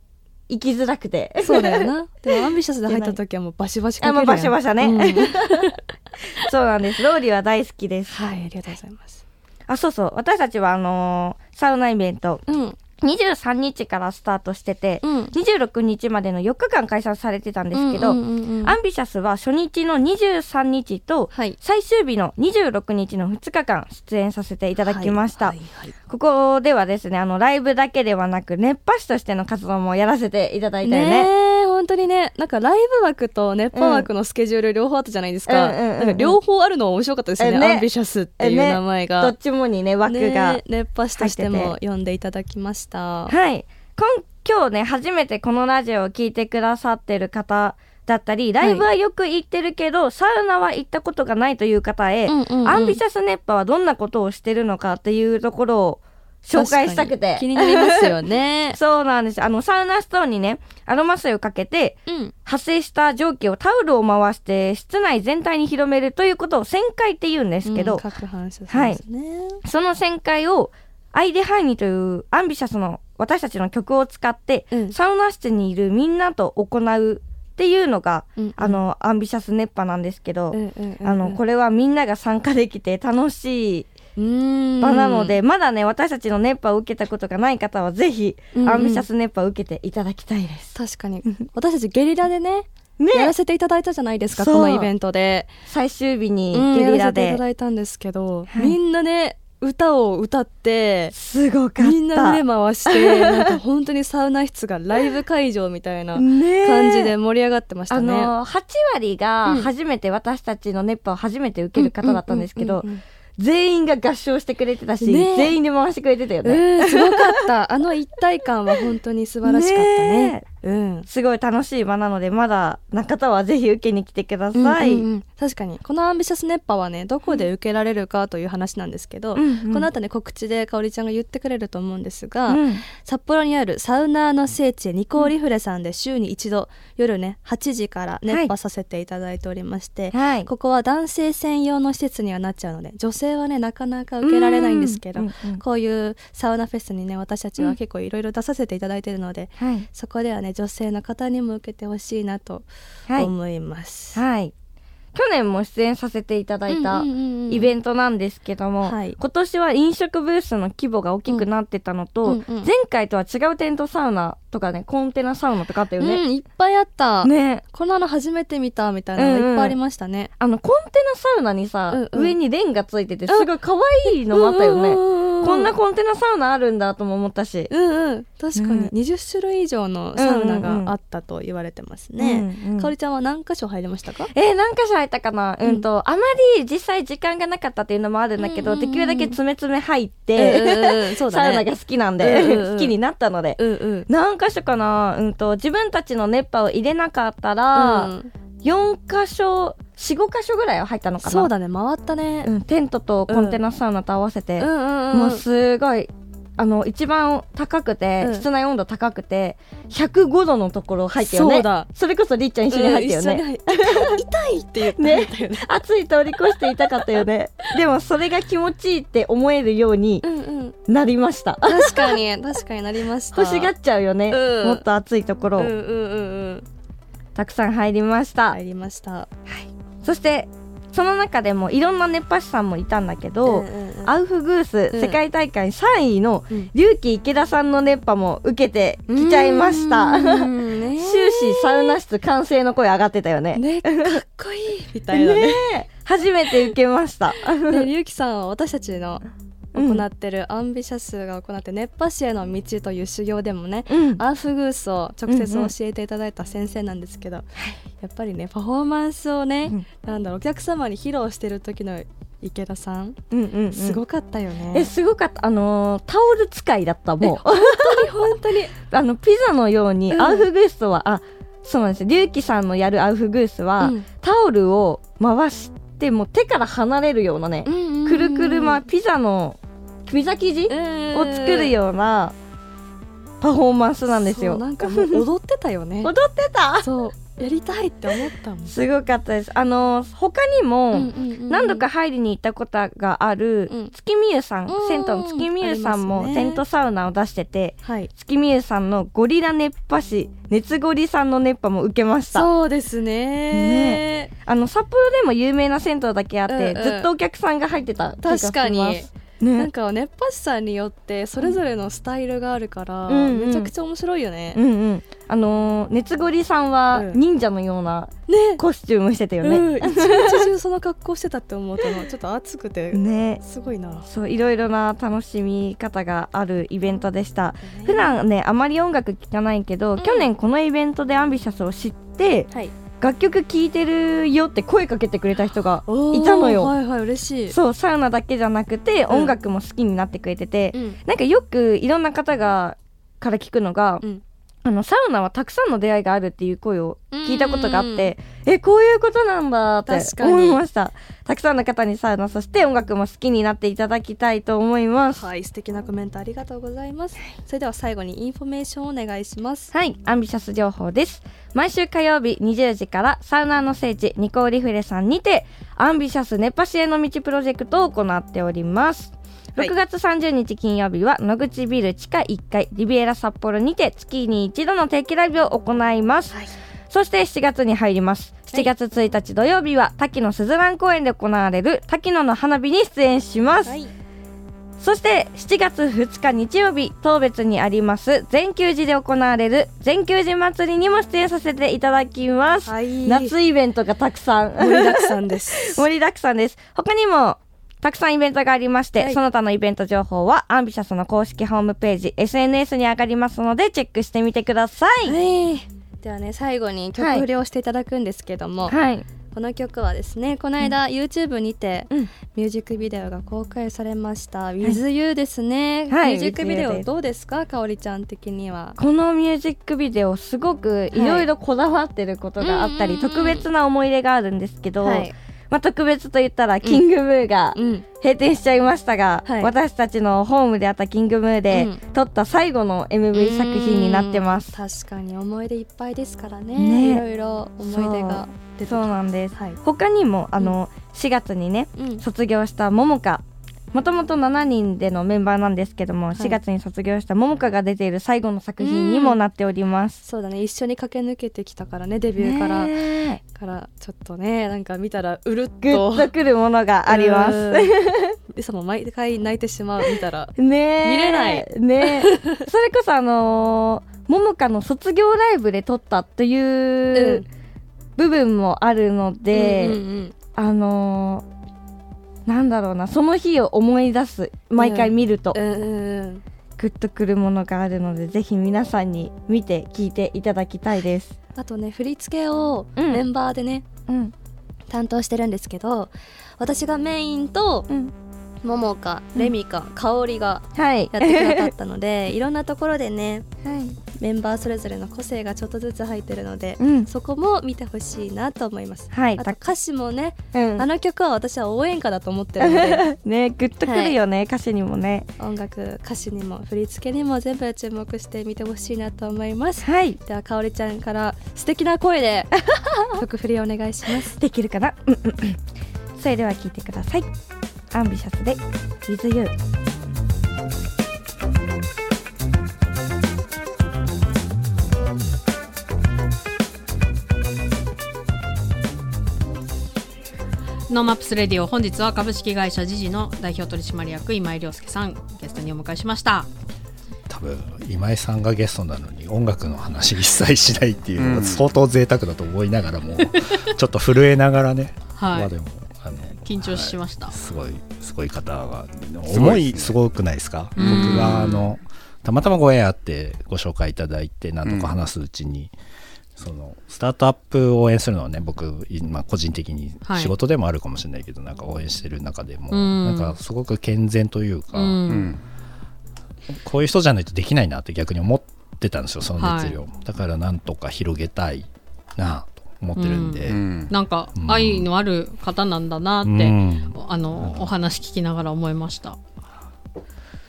行きづらくて。そうだよな。<laughs> でもアンビシャスで入った時はもうバシバシかけるやん。あもうバシバシね。うん。<laughs> そうなんです。ロウリュは大好きです。はい、ありがとうございます。あそうそう。私たちはあのーサウナイベント。うん、23日からスタートしてて、うん。26日までの4日間開催されてたんですけど、アンビシャスは初日の23日とはい。最終日の26日の2日間出演させていただきました、ここではですねあのライブだけではなく熱波師としての活動もやらせていただいたよね。ねえ本当にねなんかライブ枠と熱波枠のスケジュール両方あったじゃないですか、うんか両方あるの面白かったですよね,、えね。アンビシャスっていう名前が、どっちもにね枠が、ね熱波師としても呼んでいただきました。はい。今今日ね初めてこのラジオを聞いてくださってる方だったりライブはよく行ってるけど、サウナは行ったことがないという方へ、アンビシャス熱波はどんなことをしてるのかっていうところを紹介したくて。気になりますよね。<laughs> そうなんです。あのサウナストーンにねアロマ水をかけてうん。発生した蒸気をタオルを回して室内全体に広めるということを旋回って言うんですけど、うん撹拌しますね、その旋回をアイデハイニというアンビシャスの私たちの曲を使って、うん。サウナ室にいるみんなと行うっていうのが、うんうん。あのアンビシャス熱波なんですけど、うんうんうんうん。あのこれはみんなが参加できて楽しいうん場なので、まだね私たちの熱波を受けたことがない方はぜひ、うんうん。アンビシャス熱波を受けていただきたいです。確かに。私たちゲリラでねね。やらせていただいたじゃないですかこのイベントで。最終日にうんゲリラやらせていたで、だいたんですけど、はい。みんなね歌を歌ってすごかった。みんな腕回してなんか本当にサウナ室がライブ会場みたいな <laughs> 感じで盛り上がってましたあね。の8割がうん。初めて私たちの熱波を初めて受ける方だったんですけどうんうんうん全員が合唱してくれてたし、ね。え全員で回してくれてたようんね、うんすごかった。あの一体感は本当に素晴らしかったね。ねうん。すごい楽しい場なのでまだな方はぜひ受けに来てください、うんうんうん。確かに。このアンビシャス熱波はねどこで受けられるかという話なんですけど、うんうん。この後ね告知でかおりちゃんが言ってくれると思うんですが、うん。札幌にあるサウナーの聖地ニコーリフレさんで週に一度夜ね8時から熱波させていただいておりまして、はい。ここは男性専用の施設にはなっちゃうので女性はねなかなか受けられないんですけど、うんうんうんこういうサウナフェスにね私たちは結構いろいろ出させていただいてるので、はい。そこではね女性の方にも受けてほしいなとはい思います。はい去年も出演させていただいたインベントなんですけども、はい。今年は飲食ブースの規模が大きくなってたのと、うんうんうん。前回とは違うテントサウナとかねコンテナサウナとかあったようね。ん、いっぱいあった、ね。このあの初めて見たみたいなのがいっぱいありましたね。あのコンテナサウナにさ、うんうん。上にレンガついててすごい可愛いのもあったよね。ここんなコンテナサウナあるんだとも思ったし。うんうん。確かうん。に20種類以上のサウナがあったと言われてますね。うんうん。かおりちゃんは何箇所入りましたか？えー、何箇所入ったかな、う、うんんとあまり実際時間がなかったっていうのもあるんだけど、うんうんうん。できるだけ詰め詰め入っうんて。サウナが好きなんで、うんうんうん。好きになったので、うんうん。何箇所かな、うん、と自分たちの熱波を入れなかったら、うん。4箇所45箇所ぐらいは入ったのかな？そうだね。回ったね。うん、テントとコンテナサウナと合わせて、うんうんうん。もうすごいあの一番高くて、うん。室内温度高くて105度のところ入ったよね。そうだ。それこそりっちゃん一緒に入ったよね、痛いって言ってたよね。<laughs> 暑い通り越していたかったよね。<laughs> でもそれが気持ちいいって思えるようにうんうん。なりました。確かに確かになりました。欲しがっちゃうよね、うん。もっと暑いところ、うんうんうんうん。たくさん入りました、入りました。そしてその中でもいろんな熱波師さんもいたんだけど、アウフグースうん。世界大会3位のうん。龍騎池田さんの熱波も受けてきちゃいました。終始サウナ室完成の声上がってたよね。ねかっこいい。みたいなね。ね初めて受けました。でりゅうきさんは私たちの行ってるアンビシャスが行って熱波師への道という修行でもねうんアーフグースを直接教えていただいた先生なんですけど、やっぱりねパフォーマンスをね、うんなんだろうお客様に披露してる時の池田さんうんうんうんすごかったよね、えすごかったあのータオル使いだったもう本当に本当にあのピザのようにアウフグースは、あそうなんですよ龍騎さんのやるアウフグースは、うんタオルを回してもう手から離れるようなね、くるくるまピザのピザ生地を作るようなパフォーマンスなんですよ。なんかもう踊ってたよね。<laughs> 踊ってた？そうやりたいって思ったもん。すごかったです。あのー他にも、何度か入りに行ったことがある、うん。月見湯さん、うん銭湯の月見湯さんもテントサウナを出しててはい。月見湯さんのゴリラ熱波師熱ゴリさんの熱波も受けました。そうですね。あの札幌でも有名な銭湯だけあって、うんうん。ずっとお客さんが入ってた気がします。確かになんねか熱波師さんによってそれぞれのスタイルがあるから、うん。うんめちゃくちゃ面白いよね、うんうん。あのー熱ゴリさんはうん。忍者のようなね。コスチュームしてたよね、うん、一日中その格好してたって思うと <laughs> ちょっと暑くてね。すごいな、そういろいろな楽しみ方があるイベントでした。普段ねあまり音楽聴かないけど、ん。去年このイベントでアンビシャスを知ってはい楽曲聴いてるよって声かけてくれた人がいたのよ。はいはい嬉しい。そうサウナだけじゃなくてうん。音楽も好きになってくれてて、うん。なんかよくいろんな方がから聞くのが、うんあのサウナはたくさんの出会いがあるっていう声を聞いたことがあって、えこういうことなんだって思いました。たくさんの方にサウナそして音楽も好きになっていただきたいと思います。はい素敵なコメントありがとうございます。それでは最後にインフォメーションをお願いします。はい、アンビシャス情報です。毎週火曜日20時からサウナーの聖地ニコーリフレさんにてアンビシャス熱波師への道プロジェクトを行っております。はい。6月30日金曜日は野口ビル地下1階リビエラ札幌にて月に一度の定期ライブを行います。はい。そして7月に入ります。7月1日土曜日は滝野すずらん公園で行われる滝野の花火に出演します。はい。そして7月2日日曜日当別にあります全球寺で行われる全球寺祭りにも出演させていただきます、はい。夏イベントがたくさん。盛りだくさんです。<laughs> 盛りだくさんです。他にもたくさんイベントがありまして、はい。その他のイベント情報はアンビシャスの公式ホームページ SNS に上がりますのでチェックしてみてください。はい。ではね最後に曲振りをしていただくんですけども、はい。この曲はですねこの間、YouTube にて、うん。ミュージックビデオが公開されました「WithYou」ですね、はい。ミュージックビデオどうですか？かおりちゃん的には。このミュージックビデオすごくいろいろこだわってることがあったり、うんうんうんうん。特別な思い出があるんですけど、はいまあ、特別と言ったらキングムーがうん。閉店しちゃいましたが、はい。私たちのホームであったキングムーでうん。撮った最後の MV 作品になってます。確かに思い出いっぱいですからね。ね。いろいろ思い出がそう。なんです。はい。他にもあの、4月にねうん。卒業したももかもともと7人でのメンバーなんですけども、い。4月に卒業したももかが出ている最後の作品にもなっております。そうだね。一緒に駆け抜けてきたからねデビューから、からちょっとねなんか見たらうるっグッととくるものがあります。うん。<laughs> いつも毎回泣いてしまう見たら。ねえ。見れない。ねえ。それこそあのー、ももかの卒業ライブで撮ったといううん。部分もあるので、うんうんうん。あのー、なんだろうなその日を思い出す毎回見ると、グッとくるものがあるのでぜひ皆さんに見て聞いていただきたいです。あとね振り付けをうん。メンバーでね、うん。担当してるんですけど私がメインとうん、ももかうん。レミか香りがはい。やってくださったので <laughs> いろんなところでねはい。メンバーそれぞれの個性がちょっとずつ入ってるので、うん。そこも見てほしいなと思います。はい。あと歌詞もね、うん。あの曲は私は応援歌だと思ってるので。<laughs> ねグッとくるよね、歌詞にもね。音楽歌詞にも振り付けにも全部注目して見てほしいなと思います。はい。ではかおりちゃんから素敵な声で <laughs> 曲振りお願いします。できるかな？それでは聞いてくださいアンビシャスで With You「ノーマップスレディオ本日は株式会社ジジの代表取締役今井了介さんゲストにお迎えしました。多分今井さんがゲストなのに音楽の話一切しないっていうのは相当贅沢だと思いながらも、<laughs> ちょっと震えながらね、はい。まあでも緊張しました、はい。すごいすごい方が思いすごくないですか？うん。僕があのたまたまご縁あってご紹介いただいて何とか話すうちに、そのスタートアップを応援するのはね僕今個人的にはい。仕事でもあるかもしれないけど、なんか応援してる中でも、うん。なんかすごく健全というか、うん。うんこういう人じゃないとできないなって逆に思ってたんですよその熱量、だからなんとか広げたいな。と思ってるんで、うん。なんかうん。愛のある方なんだなって、うん。あのお話聞きながら思いました。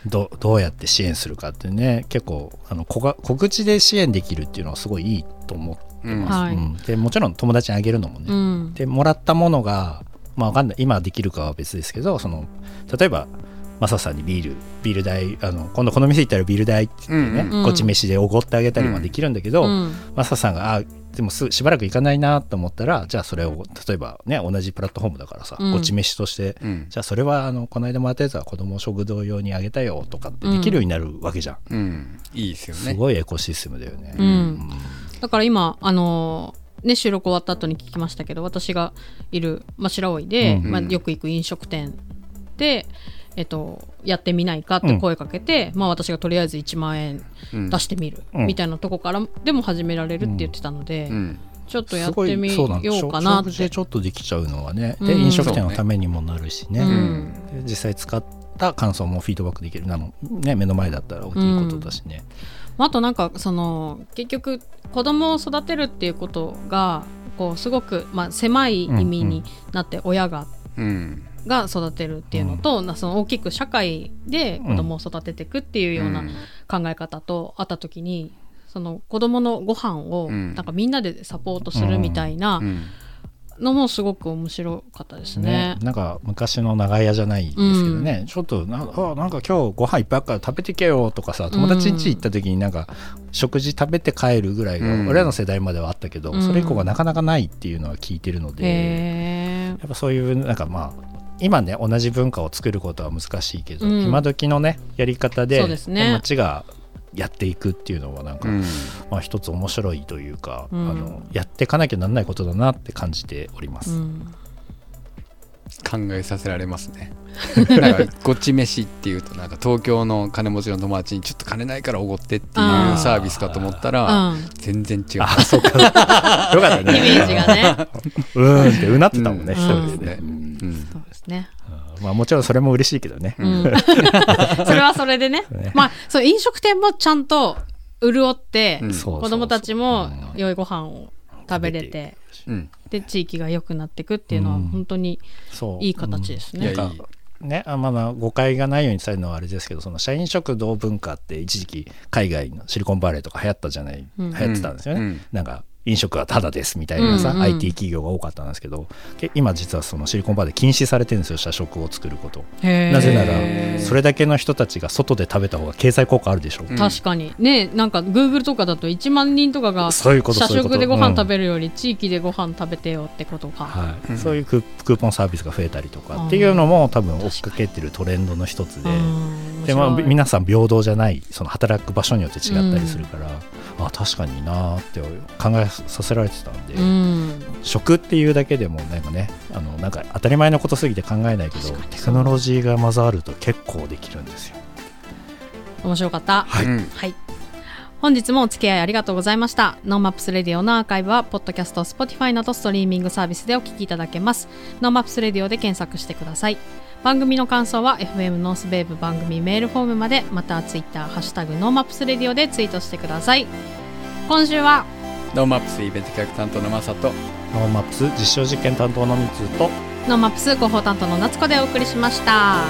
どどうやって支援するかってね結構あの小が小口で支援できるっていうのはすごいいいと思ってうん。ます、はい。うん。でもちろん友達にあげるのもね、うん。でもらったものがまあわかんない。今できるかは別ですけどその例えばマサさんにビールビール代あの今度この店行ったらビール代って言ってね、うん。うん。こっち飯でおごってあげたりはできるんだけど、うん。マサさんがあでもすしばらく行かないなと思ったらじゃあそれを例えばね同じプラットフォームだからさ、うん。こっち飯としてうん。じゃあそれはあのこの間もらったやつは子供食堂用にあげたよとかってできるようになるわけじゃん、うん。いいですよすねごいエコシステムだよね、うん。だから今あのね収録終わった後に聞きましたけど私がいる、まあ、白老で、うん。まあ、よく行く飲食店で、えっと、やってみないかって声かけて、まあ、私がとりあえず1万円うん。出してみる、うん。みたいなとこからでも始められるって言ってたので、うん。ちょっとやってみようかなって。ちょっとできちゃうのはね、うん。で飲食店のためにもなるしね、うん。で実際使った感想もフィードバックできるなの、ね、目の前だったら大きいことだしね、あとなんかその結局子供を育てるっていうことがこうすごく、まあ、狭い意味になって親が、うんが育てるっていうのと、なその大きく社会で子供を育てていくっていうような考え方とあった時にその子供のご飯をうん。なんかみんなでサポートするみたいなうん。のもすごく面白かったですね。ねなんか昔の長屋じゃないですけどね、ちょっとなあなんか今日ご飯いっぱいあるから食べてけよとかさ友達ん家行った時になんか食事食べて帰るぐらいがうん。俺らの世代まではあったけど、うん。それ以降がなかなかないっていうのは聞いてるので、へやっぱそういうなんかまあ今ね同じ文化を作ることは難しいけど、うん。今時のねやり方でそうですね。街がやっていくっていうのはなんか、うん。まあ一つ面白いというか、うん。あのやっていかなきゃなんないことだなって感じております。うん。考えさせられますね。<laughs> なんかこっち飯っていうとなんか東京の金持ちの友達にちょっと金ないからおごってっていうサービスかと思ったらうん。全然違う。あ、そうか。<laughs> よかったイね。メージがね。<laughs> うーんってうなってたもんね、うん。一人でね。そうですねうん。そうですね。まあもちろんそれも嬉しいけどね。うん、<laughs> それはそれでね。<laughs> ね。まあそう飲食店もちゃんと潤って、うん。子供たちもうん。良いご飯を食べれて、うん。で地域が良くなっていくっていうのはうん。本当にいい形ですね。いやいい。なんかね、あまあ誤解がないように伝えるのはあれですけどその社員食堂文化って一時期海外のシリコンバレーとか流行ったじゃない、うん。流行ってたんですよね、うん。なんか飲食はタダですみたいなさ、うんうん。IT 企業が多かったんですけどけ今実はそのシリコンバレーで禁止されてるんですよ社食を作ること。なぜならそれだけの人たちが外で食べた方が経済効果あるでしょ、うん。確かに。ねなんか Google とかだと1万人とかがそういうこと社食でご飯食る、べるより地域でご飯食べてよってことか。はい。うん。そういうクークーポンサービスが増えたりとかってい。うのも多分追っかけてるトレンドの一つで、うん。でまあ、皆さん平等じゃないその働く場所によって違ったりするから、あ確かになーって考えさせられてたんで、うん食っていうだけでもなんかねあのなんか当たり前のことすぎて考えないけどテクノロジーが混ざると結構できるんですよ。面白かった。はいうんはい。本日もお付き合いありがとうございました。ノーマップスレディオのアーカイブは、ポッドキャスト、Spotify などストリーミングサービスでお聞きいただけます。ノーマップスレディオで検索してください。番組の感想は FM ノースベーブ番組メールフォームまで、または Twitter、ハッシュタグノーマップスレディオでツイートしてください。今週は、ノーマップスイベント企画担当のマサとノーマップス実証実験担当のミツとノーマップス広報担当の夏子でお送りしました。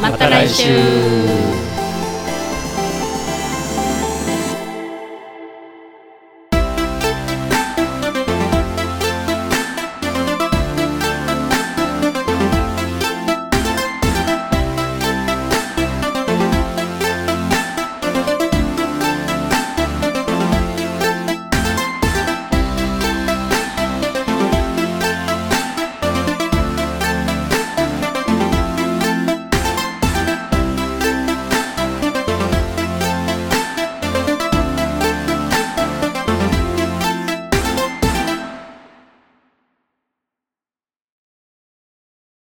またまた来週